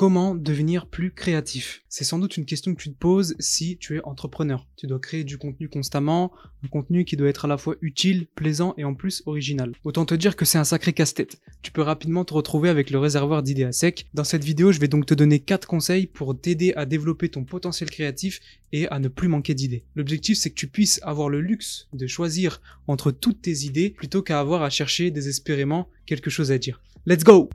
Comment devenir plus créatif C'est sans doute une question que tu te poses si tu es entrepreneur. Tu dois créer du contenu constamment, un contenu qui doit être à la fois utile, plaisant et en plus original. Autant te dire que c'est un sacré casse-tête. Tu peux rapidement te retrouver avec le réservoir d'idées à sec. Dans cette vidéo, je vais donc te donner 4 conseils pour t'aider à développer ton potentiel créatif et à ne plus manquer d'idées. L'objectif, c'est que tu puisses avoir le luxe de choisir entre toutes tes idées plutôt qu'à avoir à chercher désespérément quelque chose à dire. Let's go!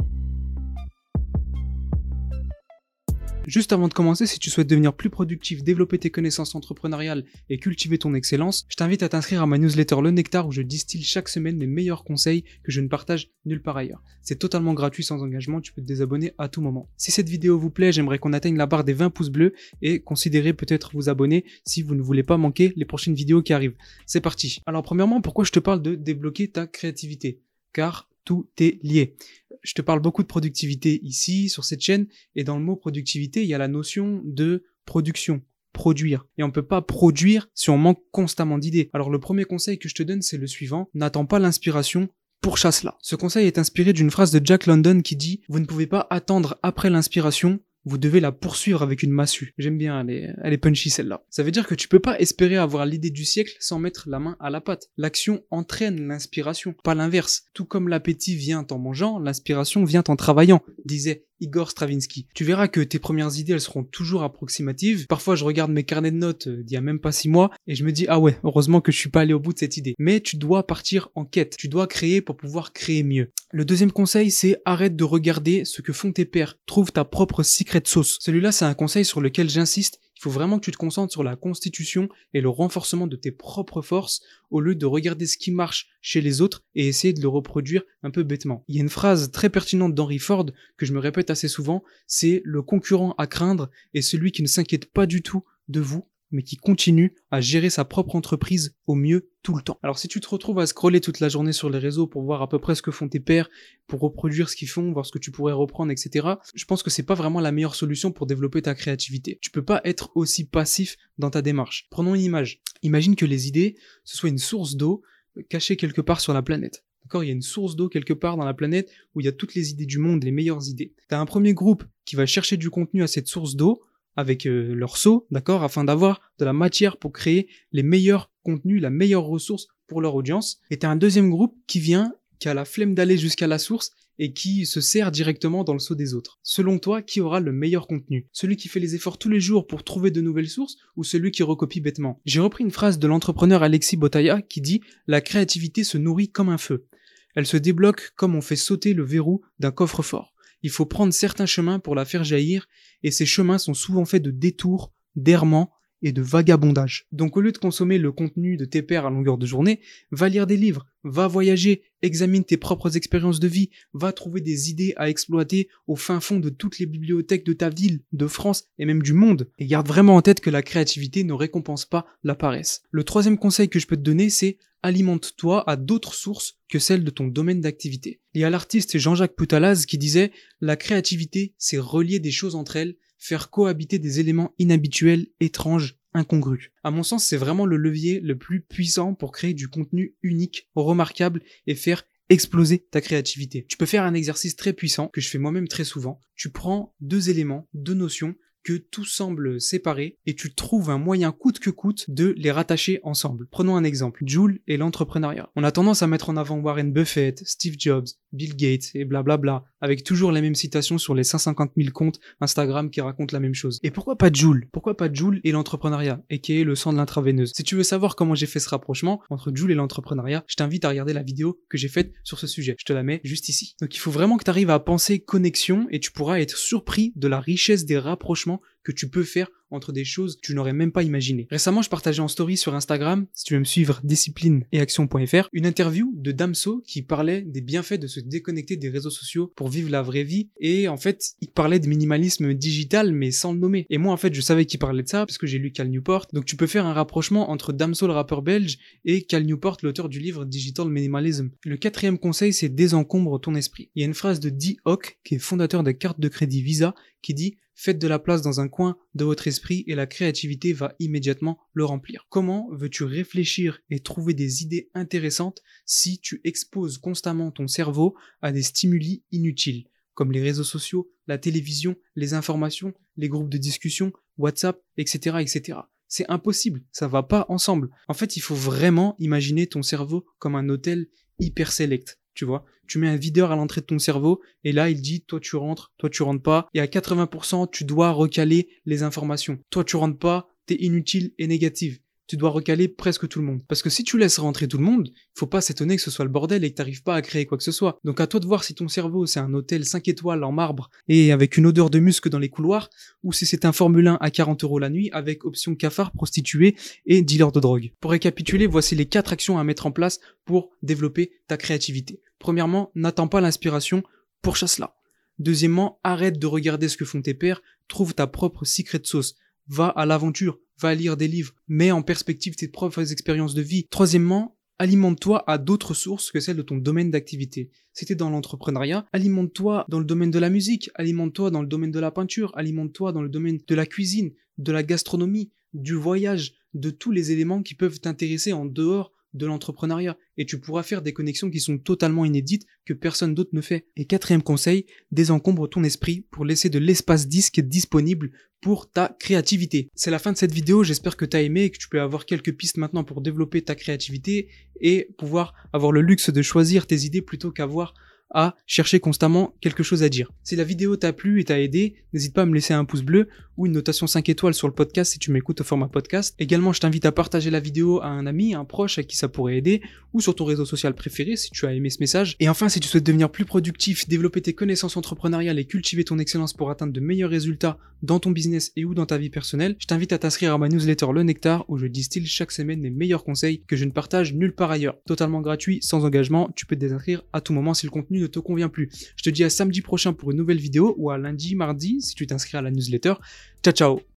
Juste avant de commencer, si tu souhaites devenir plus productif, développer tes connaissances entrepreneuriales et cultiver ton excellence, je t'invite à t'inscrire à ma newsletter Le Nectar où je distille chaque semaine mes meilleurs conseils que je ne partage nulle part ailleurs. C'est totalement gratuit sans engagement, tu peux te désabonner à tout moment. Si cette vidéo vous plaît, j'aimerais qu'on atteigne la barre des 20 pouces bleus et considérez peut-être vous abonner si vous ne voulez pas manquer les prochaines vidéos qui arrivent. C'est parti. Alors premièrement, pourquoi je te parle de débloquer ta créativité? Car tout est lié. Je te parle beaucoup de productivité ici, sur cette chaîne, et dans le mot productivité, il y a la notion de production, produire. Et on ne peut pas produire si on manque constamment d'idées. Alors le premier conseil que je te donne, c'est le suivant, n'attends pas l'inspiration, pour chasse-là. Ce conseil est inspiré d'une phrase de Jack London qui dit Vous ne pouvez pas attendre après l'inspiration, vous devez la poursuivre avec une massue. J'aime bien, elle est, elle est punchy celle-là. Ça veut dire que tu peux pas espérer avoir l'idée du siècle sans mettre la main à la pâte. L'action entraîne l'inspiration, pas l'inverse. Tout comme l'appétit vient en mangeant, l'inspiration vient en travaillant, disait Igor Stravinsky. Tu verras que tes premières idées, elles seront toujours approximatives. Parfois, je regarde mes carnets de notes euh, d'il y a même pas six mois et je me dis, ah ouais, heureusement que je suis pas allé au bout de cette idée. Mais tu dois partir en quête. Tu dois créer pour pouvoir créer mieux. Le deuxième conseil, c'est arrête de regarder ce que font tes pairs. Trouve ta propre secret sauce. Celui-là, c'est un conseil sur lequel j'insiste il faut vraiment que tu te concentres sur la constitution et le renforcement de tes propres forces au lieu de regarder ce qui marche chez les autres et essayer de le reproduire un peu bêtement. Il y a une phrase très pertinente d'Henry Ford que je me répète assez souvent, c'est le concurrent à craindre est celui qui ne s'inquiète pas du tout de vous mais qui continue à gérer sa propre entreprise au mieux tout le temps. Alors si tu te retrouves à scroller toute la journée sur les réseaux pour voir à peu près ce que font tes pairs, pour reproduire ce qu'ils font, voir ce que tu pourrais reprendre, etc., je pense que c'est pas vraiment la meilleure solution pour développer ta créativité. Tu peux pas être aussi passif dans ta démarche. Prenons une image. Imagine que les idées, ce soit une source d'eau cachée quelque part sur la planète. D'accord? Il y a une source d'eau quelque part dans la planète où il y a toutes les idées du monde, les meilleures idées. Tu as un premier groupe qui va chercher du contenu à cette source d'eau, avec euh, leur seau, d'accord, afin d'avoir de la matière pour créer les meilleurs contenus, la meilleure ressource pour leur audience. Et t'as un deuxième groupe qui vient, qui a la flemme d'aller jusqu'à la source et qui se sert directement dans le seau des autres. Selon toi, qui aura le meilleur contenu? Celui qui fait les efforts tous les jours pour trouver de nouvelles sources ou celui qui recopie bêtement? J'ai repris une phrase de l'entrepreneur Alexis Botaya qui dit La créativité se nourrit comme un feu. Elle se débloque comme on fait sauter le verrou d'un coffre-fort. Il faut prendre certains chemins pour la faire jaillir et ces chemins sont souvent faits de détours, d'errements et de vagabondage. Donc au lieu de consommer le contenu de tes pairs à longueur de journée, va lire des livres, va voyager, examine tes propres expériences de vie, va trouver des idées à exploiter au fin fond de toutes les bibliothèques de ta ville, de France et même du monde. Et garde vraiment en tête que la créativité ne récompense pas la paresse. Le troisième conseil que je peux te donner, c'est alimente-toi à d'autres sources que celles de ton domaine d'activité. Il y a l'artiste Jean-Jacques Poutalaz qui disait La créativité, c'est relier des choses entre elles, faire cohabiter des éléments inhabituels, étranges, incongrus. À mon sens, c'est vraiment le levier le plus puissant pour créer du contenu unique, remarquable et faire exploser ta créativité. Tu peux faire un exercice très puissant que je fais moi-même très souvent. Tu prends deux éléments, deux notions que tout semble séparé et tu trouves un moyen coûte que coûte de les rattacher ensemble. Prenons un exemple, Joule et l'entrepreneuriat. On a tendance à mettre en avant Warren Buffett, Steve Jobs, Bill Gates et blablabla, avec toujours la même citation sur les 150 000 comptes Instagram qui racontent la même chose. Et pourquoi pas Joule? Pourquoi pas Joule et l'entrepreneuriat, et qui est le sang de l'intraveineuse? Si tu veux savoir comment j'ai fait ce rapprochement entre Joule et l'entrepreneuriat, je t'invite à regarder la vidéo que j'ai faite sur ce sujet. Je te la mets juste ici. Donc il faut vraiment que tu arrives à penser connexion et tu pourras être surpris de la richesse des rapprochements que tu peux faire entre des choses que tu n'aurais même pas imaginées. Récemment, je partageais en story sur Instagram, si tu veux me suivre, discipline et action.fr, une interview de Damso qui parlait des bienfaits de se déconnecter des réseaux sociaux pour vivre la vraie vie. Et en fait, il parlait de minimalisme digital, mais sans le nommer. Et moi, en fait, je savais qu'il parlait de ça parce que j'ai lu Cal Newport. Donc tu peux faire un rapprochement entre Damso, le rappeur belge, et Cal Newport, l'auteur du livre Digital Minimalism. Le quatrième conseil, c'est désencombre ton esprit. Il y a une phrase de Dee Hock, qui est fondateur de carte de crédit Visa, qui dit Faites de la place dans un coin de votre esprit et la créativité va immédiatement le remplir. Comment veux-tu réfléchir et trouver des idées intéressantes si tu exposes constamment ton cerveau à des stimuli inutiles comme les réseaux sociaux, la télévision, les informations, les groupes de discussion, WhatsApp, etc., etc. C'est impossible, ça va pas ensemble. En fait, il faut vraiment imaginer ton cerveau comme un hôtel hyper select, tu vois. Tu mets un videur à l'entrée de ton cerveau et là, il dit toi tu rentres, toi tu rentres pas et à 80%, tu dois recaler les informations. Toi tu rentres pas, t'es inutile et négative tu dois recaler presque tout le monde. Parce que si tu laisses rentrer tout le monde, faut pas s'étonner que ce soit le bordel et que t'arrives pas à créer quoi que ce soit. Donc à toi de voir si ton cerveau c'est un hôtel 5 étoiles en marbre et avec une odeur de musc dans les couloirs, ou si c'est un Formule 1 à 40 euros la nuit avec option cafard, prostituée et dealer de drogue. Pour récapituler, voici les 4 actions à mettre en place pour développer ta créativité. Premièrement, n'attends pas l'inspiration, pourchasse-la. Deuxièmement, arrête de regarder ce que font tes pairs, trouve ta propre secret sauce. Va à l'aventure, va lire des livres, mets en perspective tes propres expériences de vie. Troisièmement, alimente-toi à d'autres sources que celles de ton domaine d'activité. C'était dans l'entrepreneuriat, alimente-toi dans le domaine de la musique, alimente-toi dans le domaine de la peinture, alimente-toi dans le domaine de la cuisine, de la gastronomie, du voyage, de tous les éléments qui peuvent t'intéresser en dehors de l'entrepreneuriat et tu pourras faire des connexions qui sont totalement inédites que personne d'autre ne fait. Et quatrième conseil, désencombre ton esprit pour laisser de l'espace disque disponible pour ta créativité. C'est la fin de cette vidéo, j'espère que tu as aimé et que tu peux avoir quelques pistes maintenant pour développer ta créativité et pouvoir avoir le luxe de choisir tes idées plutôt qu'avoir à chercher constamment quelque chose à dire. Si la vidéo t'a plu et t'a aidé, n'hésite pas à me laisser un pouce bleu ou une notation 5 étoiles sur le podcast si tu m'écoutes au format podcast. Également, je t'invite à partager la vidéo à un ami, un proche à qui ça pourrait aider ou sur ton réseau social préféré si tu as aimé ce message. Et enfin, si tu souhaites devenir plus productif, développer tes connaissances entrepreneuriales et cultiver ton excellence pour atteindre de meilleurs résultats dans ton business et ou dans ta vie personnelle, je t'invite à t'inscrire à ma newsletter Le Nectar où je distille chaque semaine mes meilleurs conseils que je ne partage nulle part ailleurs. Totalement gratuit, sans engagement, tu peux te désinscrire à tout moment si le ne te convient plus. Je te dis à samedi prochain pour une nouvelle vidéo ou à lundi, mardi si tu t'inscris à la newsletter. Ciao ciao